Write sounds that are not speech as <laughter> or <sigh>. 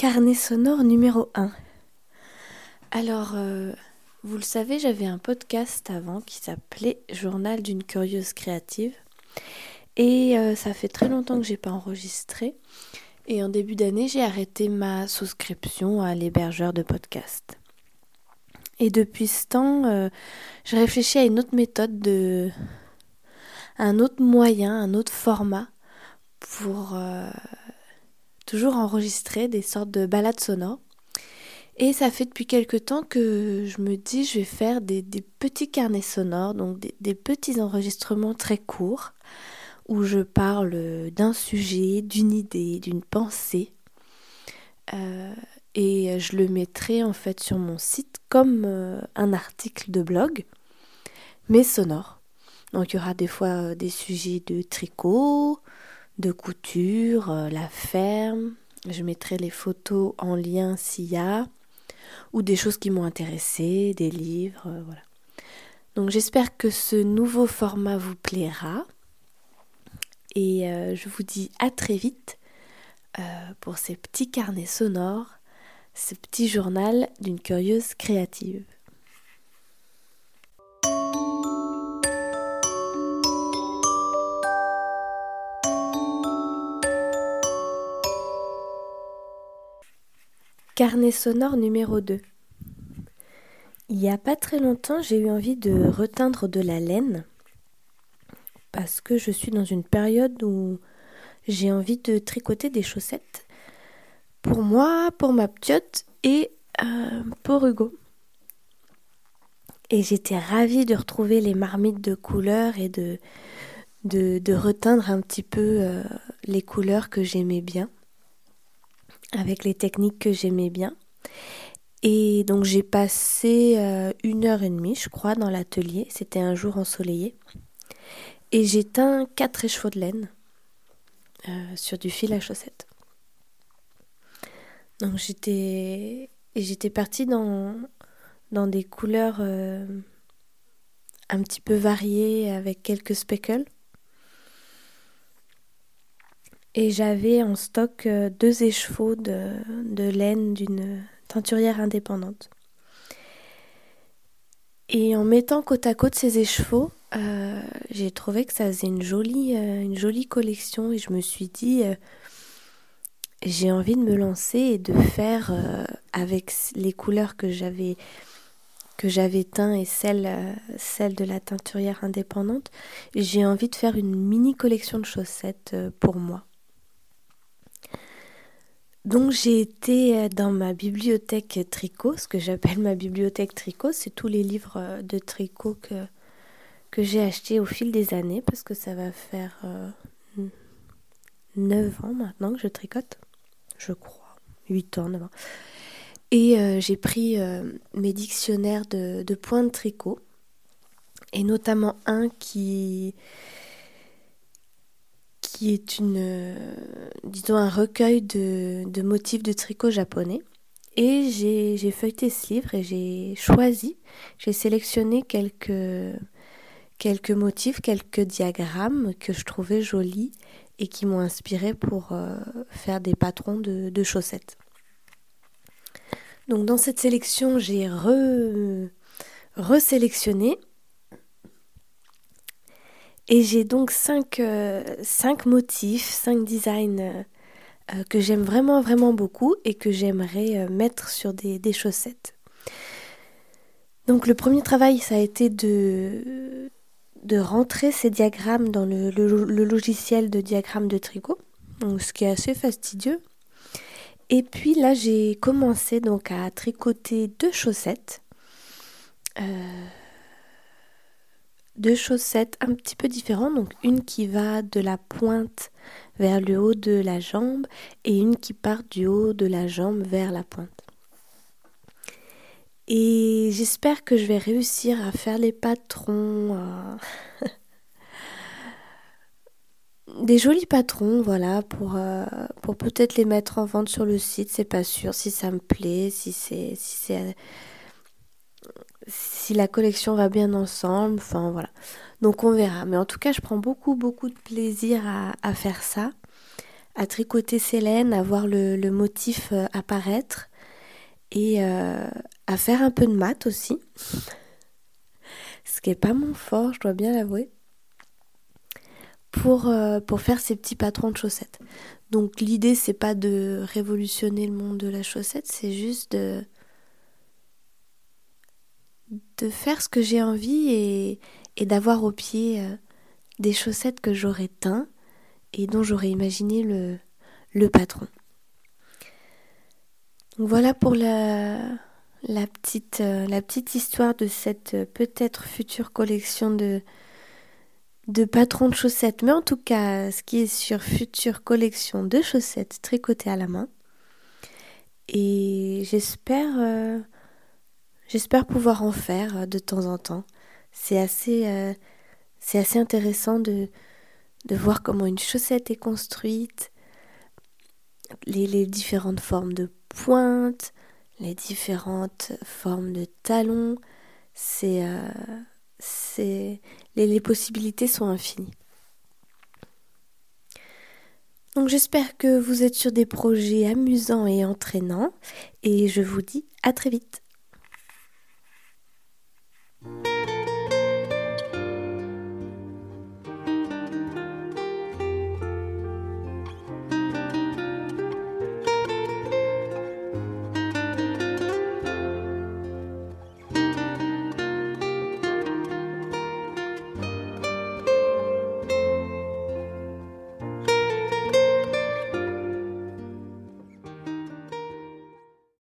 Carnet sonore numéro 1. Alors, euh, vous le savez, j'avais un podcast avant qui s'appelait Journal d'une curieuse créative. Et euh, ça fait très longtemps que j'ai pas enregistré. Et en début d'année, j'ai arrêté ma souscription à l'hébergeur de podcast. Et depuis ce temps, euh, je réfléchis à une autre méthode de. un autre moyen, un autre format pour toujours des sortes de balades sonores. Et ça fait depuis quelque temps que je me dis je vais faire des, petits carnets sonores, donc des, petits enregistrements très courts, où je parle d'un sujet, d'une idée, d'une pensée. Euh, et je le mettrai en fait sur mon site comme euh, un article de blog, mais sonore. Donc il y aura des fois euh, des sujets de tricot, de couture, euh, la ferme. Je mettrai les photos en lien s'il y a, ou des choses qui m'ont intéressé, des livres, euh, voilà. Donc j'espère que ce nouveau format vous plaira. Et euh, je vous dis à très vite pour ces petits carnets sonores, ce petit journal d'une curieuse créative. Carnet sonore numéro 2. Il n'y a pas très longtemps, j'ai eu envie de reteindre de la laine parce que je suis dans une période où j'ai envie de tricoter des chaussettes pour moi, pour ma piote et euh, pour Hugo. Et j'étais ravie de retrouver les marmites de couleurs et de, de, reteindre un petit peu euh, les couleurs que j'aimais bien avec les techniques que j'aimais bien. Et donc j'ai passé euh, une heure et demie, je crois, dans l'atelier. C'était un jour ensoleillé. Et j'ai teint quatre écheveaux de laine euh, sur du fil à chaussettes. Donc j'étais j'étais partie dans dans des couleurs euh, un petit peu variées avec quelques speckles. Et j'avais en stock euh, deux écheveaux de, laine d'une teinturière indépendante. Et en mettant côte à côte ces écheveaux, euh, j'ai trouvé que ça faisait une jolie, euh, une jolie collection et je me suis dit, j'ai envie de me lancer et de faire avec les couleurs que j'avais que j'avais teint et celles, celles de la teinturière indépendante, j'ai envie de faire une mini collection de chaussettes pour moi. Donc j'ai été euh, dans ma bibliothèque tricot, ce que j'appelle ma bibliothèque tricot, c'est tous les livres euh, de tricot que, j'ai achetés au fil des années, parce que ça va faire euh, 9 ans maintenant que je tricote, je crois, 8 ans, 9 ans. Et euh, j'ai pris mes dictionnaires de, de points de tricot, et notamment un qui qui est une, euh, disons, un recueil de, motifs de tricot japonais. Et j'ai feuilleté ce livre et j'ai choisi, j'ai sélectionné quelques, quelques motifs, quelques diagrammes que je trouvais jolis et qui m'ont inspiré pour euh, faire des patrons de, de, chaussettes. Donc dans cette sélection, j'ai re, resélectionné et j'ai donc cinq, euh, motifs, cinq designs euh, euh, que j'aime vraiment vraiment beaucoup et que j'aimerais mettre sur des, chaussettes. Donc le premier travail, ça a été de, de rentrer ces diagrammes dans le, logiciel de diagramme de tricot, ce qui est assez fastidieux. Et puis là, j'ai commencé donc à tricoter deux chaussettes deux chaussettes un petit peu différentes. Donc une qui va de la pointe vers le haut de la jambe et une qui part du haut de la jambe vers la pointe. Et j'espère que je vais réussir à faire les patrons. <laughs> Des jolis patrons, voilà, pour, euh, pour peut-être les mettre en vente sur le site. C'est pas sûr si ça me plaît, si c'est si c'est si la collection va bien ensemble, enfin voilà. Donc on verra. Mais en tout cas, je prends beaucoup, beaucoup de plaisir à, faire ça, à tricoter laines, à voir le, motif euh, apparaître et euh, à faire un peu de maths aussi. Ce qui n'est pas mon fort, je dois bien l'avouer. Pour, euh, pour faire ces petits patrons de chaussettes. Donc l'idée c'est pas de révolutionner le monde de la chaussette, c'est juste de de faire ce que j'ai envie et, d'avoir au pied des chaussettes que j'aurais teint et dont j'aurais imaginé le, patron. Voilà pour la, la, petite, euh, la petite histoire de cette euh, peut-être future collection de, de patrons de chaussettes, mais en tout cas ce qui est sur future collection de chaussettes tricotées à la main. Et j'espère euh, j'espère pouvoir en faire de temps en temps. C'est assez c'est assez intéressant de de voir comment une chaussette est construite, les, différentes formes de pointes, les différentes formes de talons. Euh, c'est les, les possibilités sont infinies. Donc j'espère que vous êtes sur des projets amusants et entraînants et je vous dis à très vite.